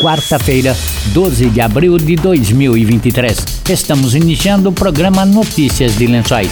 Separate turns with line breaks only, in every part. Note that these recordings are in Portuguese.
quarta-feira, 12 de abril de 2023. Estamos iniciando o programa Notícias de Lençóis.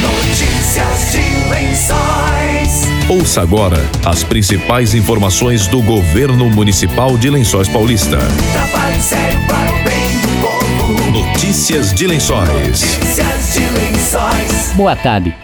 Notícias de Lençóis.
Ouça agora as principais informações do governo municipal de Lençóis Paulista.
Trabalho sério para o bem do povo.
Notícias de Lençóis.
Notícias de Lençóis.
Boa tarde.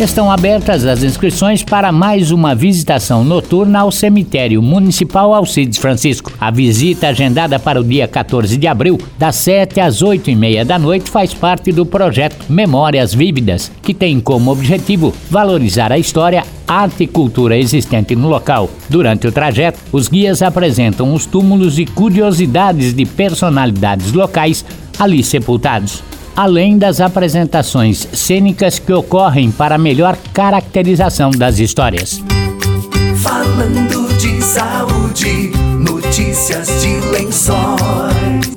Estão abertas as inscrições para mais uma visitação noturna ao cemitério municipal Alcides Francisco. A visita agendada para o dia 14 de abril, das 7 às 8 e meia da noite, faz parte do projeto Memórias Vívidas, que tem como objetivo valorizar a história, arte e cultura existente no local. Durante o trajeto, os guias apresentam os túmulos e curiosidades de personalidades locais ali sepultados além das apresentações cênicas que ocorrem para melhor caracterização das histórias.
Falando de saúde, notícias de lençóis.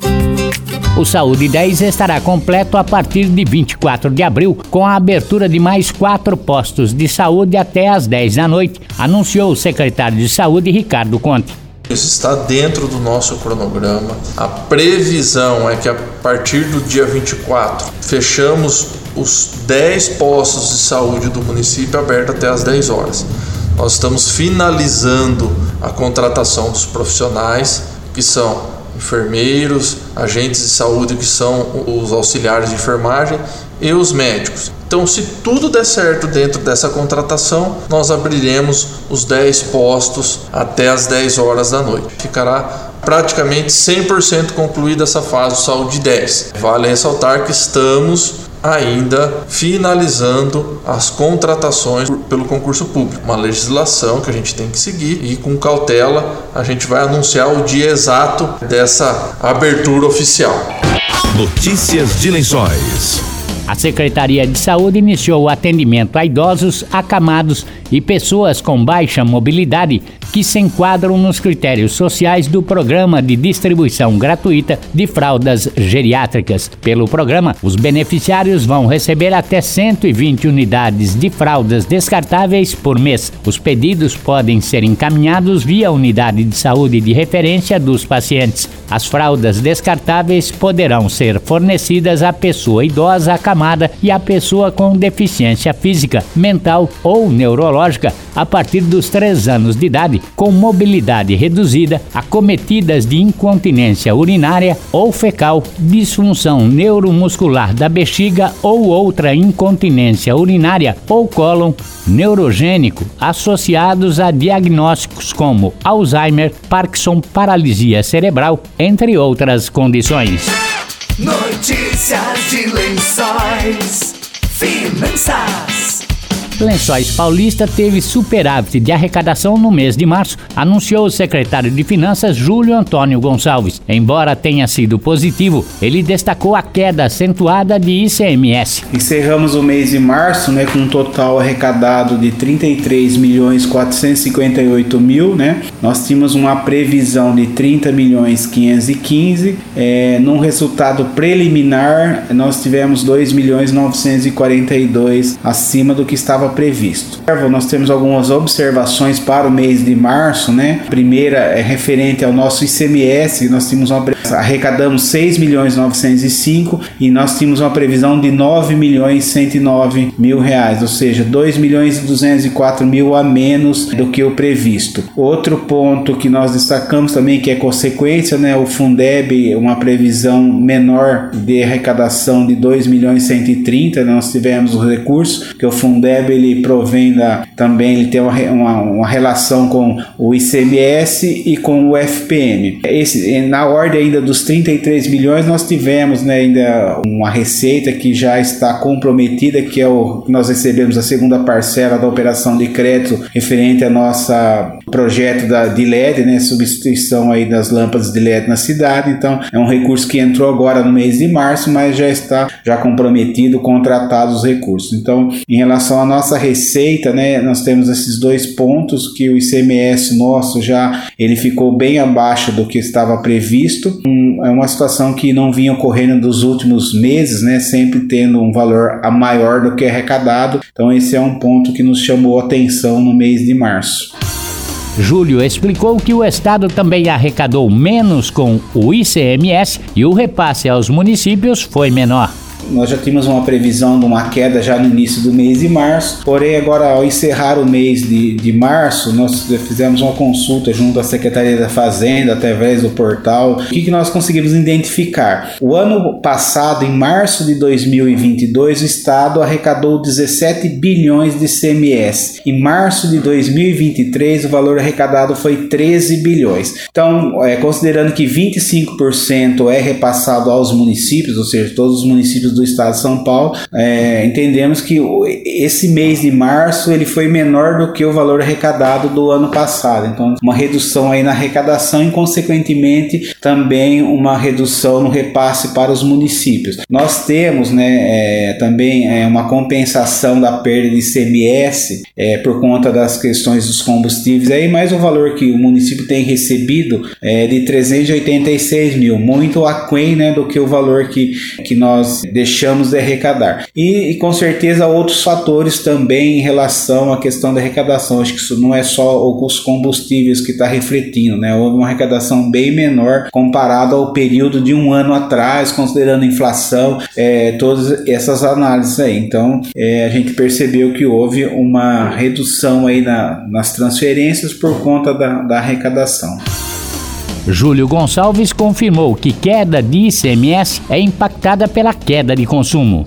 O Saúde 10 estará completo a partir de 24 de abril, com a abertura de mais quatro postos de saúde até às 10 da noite, anunciou o secretário de Saúde Ricardo Conte.
Isso está dentro do nosso cronograma. A previsão é que a partir do dia 24 fechamos os 10 postos de saúde do município abertos até as 10 horas. Nós estamos finalizando a contratação dos profissionais que são enfermeiros, agentes de saúde que são os auxiliares de enfermagem e os médicos. Então, se tudo der certo dentro dessa contratação, nós abriremos os 10 postos até as 10 horas da noite. Ficará praticamente 100% concluída essa fase do Saúde 10. Vale ressaltar que estamos ainda finalizando as contratações pelo concurso público. Uma legislação que a gente tem que seguir e com cautela a gente vai anunciar o dia exato dessa abertura oficial.
Notícias de Lençóis.
A Secretaria de Saúde iniciou o atendimento a idosos, acamados e pessoas com baixa mobilidade que se enquadram nos critérios sociais do Programa de Distribuição Gratuita de Fraldas Geriátricas. Pelo programa, os beneficiários vão receber até 120 unidades de fraldas descartáveis por mês. Os pedidos podem ser encaminhados via unidade de saúde de referência dos pacientes. As fraldas descartáveis poderão ser fornecidas à pessoa idosa acamada e à pessoa com deficiência física, mental ou neurológica a partir dos 3 anos de idade com mobilidade reduzida, acometidas de incontinência urinária ou fecal, disfunção neuromuscular da bexiga ou outra incontinência urinária ou cólon neurogênico associados a diagnósticos como Alzheimer, Parkinson, paralisia cerebral, entre outras condições.
Notícias de lençóis. Finanças.
Lençóis Paulista teve superávit de arrecadação no mês de março, anunciou o secretário de Finanças Júlio Antônio Gonçalves. Embora tenha sido positivo, ele destacou a queda acentuada de ICMS.
Encerramos o mês de março né, com um total arrecadado de 33 milhões 458 mil. Né? Nós tínhamos uma previsão de 30 milhões 515. É, num resultado preliminar, nós tivemos 2 milhões 942 acima do que estava estava previsto. Nós temos algumas observações para o mês de março, né? A primeira é referente ao nosso ICMS, nós tínhamos uma arrecadamos 6 milhões 905 e nós tínhamos uma previsão de 9 milhões 109 mil reais, ou seja, 2 milhões e 204 mil a menos do que o previsto. Outro ponto que nós destacamos também que é consequência, né, o Fundeb, uma previsão menor de arrecadação de 2 milhões 130, nós tivemos o recurso que o Fundeb ele provém da, também ele tem uma, uma, uma relação com o ICMS e com o FPM. Esse, na ordem ainda dos 33 milhões, nós tivemos né, ainda uma receita que já está comprometida, que é o nós recebemos a segunda parcela da operação de crédito referente ao nosso projeto da, de LED, né, substituição aí das lâmpadas de LED na cidade. Então, é um recurso que entrou agora no mês de março, mas já está já comprometido, contratado os recursos. Então, em relação à nossa receita, né, nós temos esses dois pontos que o ICMS nosso já ele ficou bem abaixo do que estava previsto. Um, é uma situação que não vinha ocorrendo nos últimos meses, né, sempre tendo um valor a maior do que arrecadado. Então, esse é um ponto que nos chamou atenção no mês de março.
Júlio explicou que o Estado também arrecadou menos com o ICMS e o repasse aos municípios foi menor.
Nós já tínhamos uma previsão de uma queda já no início do mês de março, porém agora ao encerrar o mês de, de março, nós fizemos uma consulta junto à Secretaria da Fazenda através do portal. O que, que nós conseguimos identificar? O ano passado, em março de 2022, o Estado arrecadou 17 bilhões de CMS. Em março de 2023, o valor arrecadado foi 13 bilhões. Então, é, considerando que 25% é repassado aos municípios, ou seja, todos os municípios do estado de São Paulo, é, entendemos que esse mês de março ele foi menor do que o valor arrecadado do ano passado. Então, uma redução aí na arrecadação e, consequentemente, também uma redução no repasse para os municípios. Nós temos né, é, também é, uma compensação da perda de CMS é, por conta das questões dos combustíveis, aí mais o valor que o município tem recebido é de 386 mil, muito aquém né, do que o valor que, que nós deixamos de arrecadar. E, e, com certeza outros fatores também em relação à questão da arrecadação. Acho que isso não é só os combustíveis que está refletindo, né? Houve uma arrecadação bem menor comparado ao período de um ano atrás, considerando inflação, é, todas essas análises aí. Então é, a gente percebeu que houve uma redução aí na, nas transferências por conta da, da arrecadação.
Júlio Gonçalves confirmou que queda de ICMS é impactada pela queda de consumo.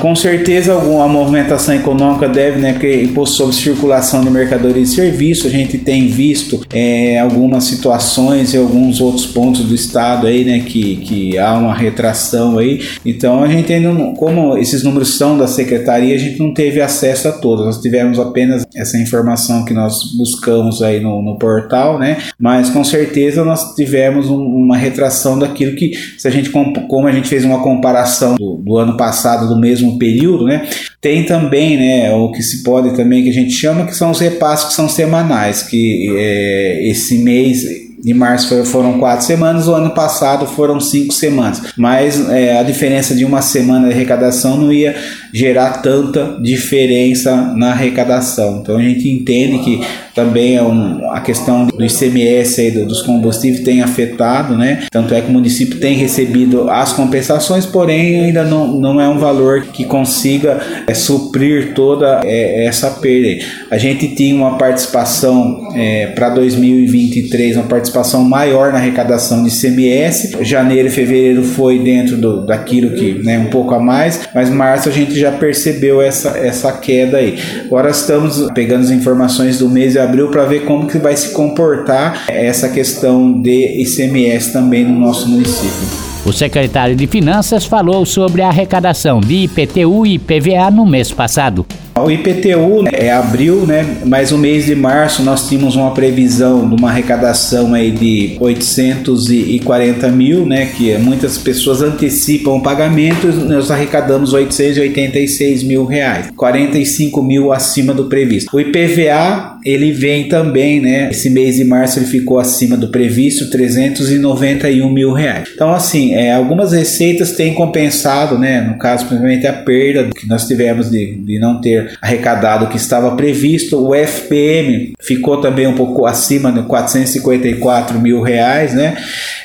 Com certeza, alguma movimentação econômica deve, né, porque imposto sobre circulação de mercadorias e serviços, a gente tem visto é, algumas situações e alguns outros pontos do estado aí, né, que, que há uma retração aí. Então, a gente ainda, não, como esses números são da secretaria, a gente não teve acesso a todos. Nós tivemos apenas essa informação que nós buscamos aí no, no portal, né, mas com certeza nós tivemos um, uma retração daquilo que, se a gente, como a gente fez uma comparação do, do ano passado, do mesmo mesmo período, né? Tem também, né, o que se pode também que a gente chama que são os repasses que são semanais, que é, esse mês de março foram quatro semanas, o ano passado foram cinco semanas. Mas é, a diferença de uma semana de arrecadação não ia gerar tanta diferença na arrecadação. Então a gente entende que também é um, a questão do ICMS aí, do, dos combustíveis tem afetado, né? Tanto é que o município tem recebido as compensações, porém ainda não, não é um valor que consiga é, suprir toda é, essa perda. A gente tinha uma participação é, para 2023, uma participação maior na arrecadação de ICMS. Janeiro e fevereiro foi dentro do, daquilo que, né, um pouco a mais, mas março a gente já percebeu essa, essa queda aí. Agora estamos pegando as informações do mês de abril para ver como que vai se comportar essa questão de ICMS também no nosso município.
O secretário de Finanças falou sobre a arrecadação de IPTU e IPVA no mês passado.
O IPTU né, é abril, né? Mas o mês de março nós tínhamos uma previsão de uma arrecadação aí de 840 mil, né? Que muitas pessoas antecipam o pagamento, nós arrecadamos 886 mil reais, 45 mil acima do previsto. O IPVA ele vem também, né? Esse mês de março ele ficou acima do previsto, 391 mil reais. Então assim, é, algumas receitas têm compensado, né? No caso, principalmente a perda que nós tivemos de, de não ter arrecadado o que estava previsto. O FPM ficou também um pouco acima de 454 mil reais, né?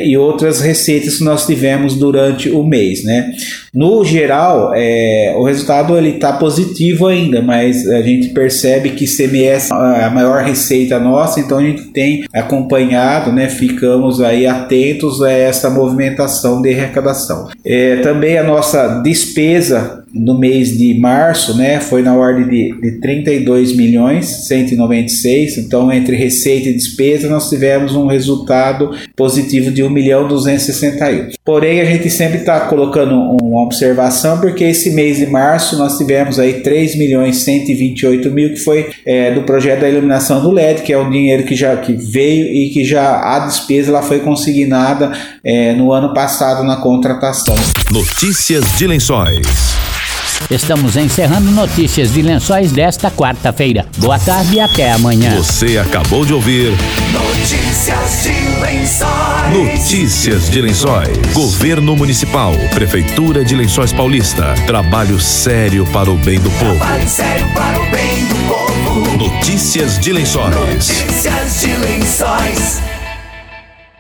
E outras receitas que nós tivemos durante o mês, né? No geral, é, o resultado ele está positivo ainda, mas a gente percebe que CMS é a maior receita nossa, então a gente tem acompanhado, né? Ficamos aí atentos a essa movimentação de arrecadação. É, também a nossa despesa no mês de março, né, foi na ordem de, de 32 milhões 196, então entre receita e despesa nós tivemos um resultado positivo de 1 milhão 261. Porém, a gente sempre está colocando uma observação, porque esse mês de março nós tivemos aí 3 milhões 128 mil, que foi é, do projeto da iluminação do LED, que é um dinheiro que já que veio e que já a despesa ela foi consignada é, no ano passado na contratação.
Notícias de Lençóis.
Estamos encerrando notícias de lençóis desta quarta-feira. Boa tarde e até amanhã.
Você acabou de ouvir
Notícias de lençóis.
Notícias de Lençóis. Governo Municipal. Prefeitura de Lençóis Paulista. Trabalho sério para o bem do povo.
Trabalho sério para o bem do povo.
Notícias de Lençóis.
Notícias de lençóis.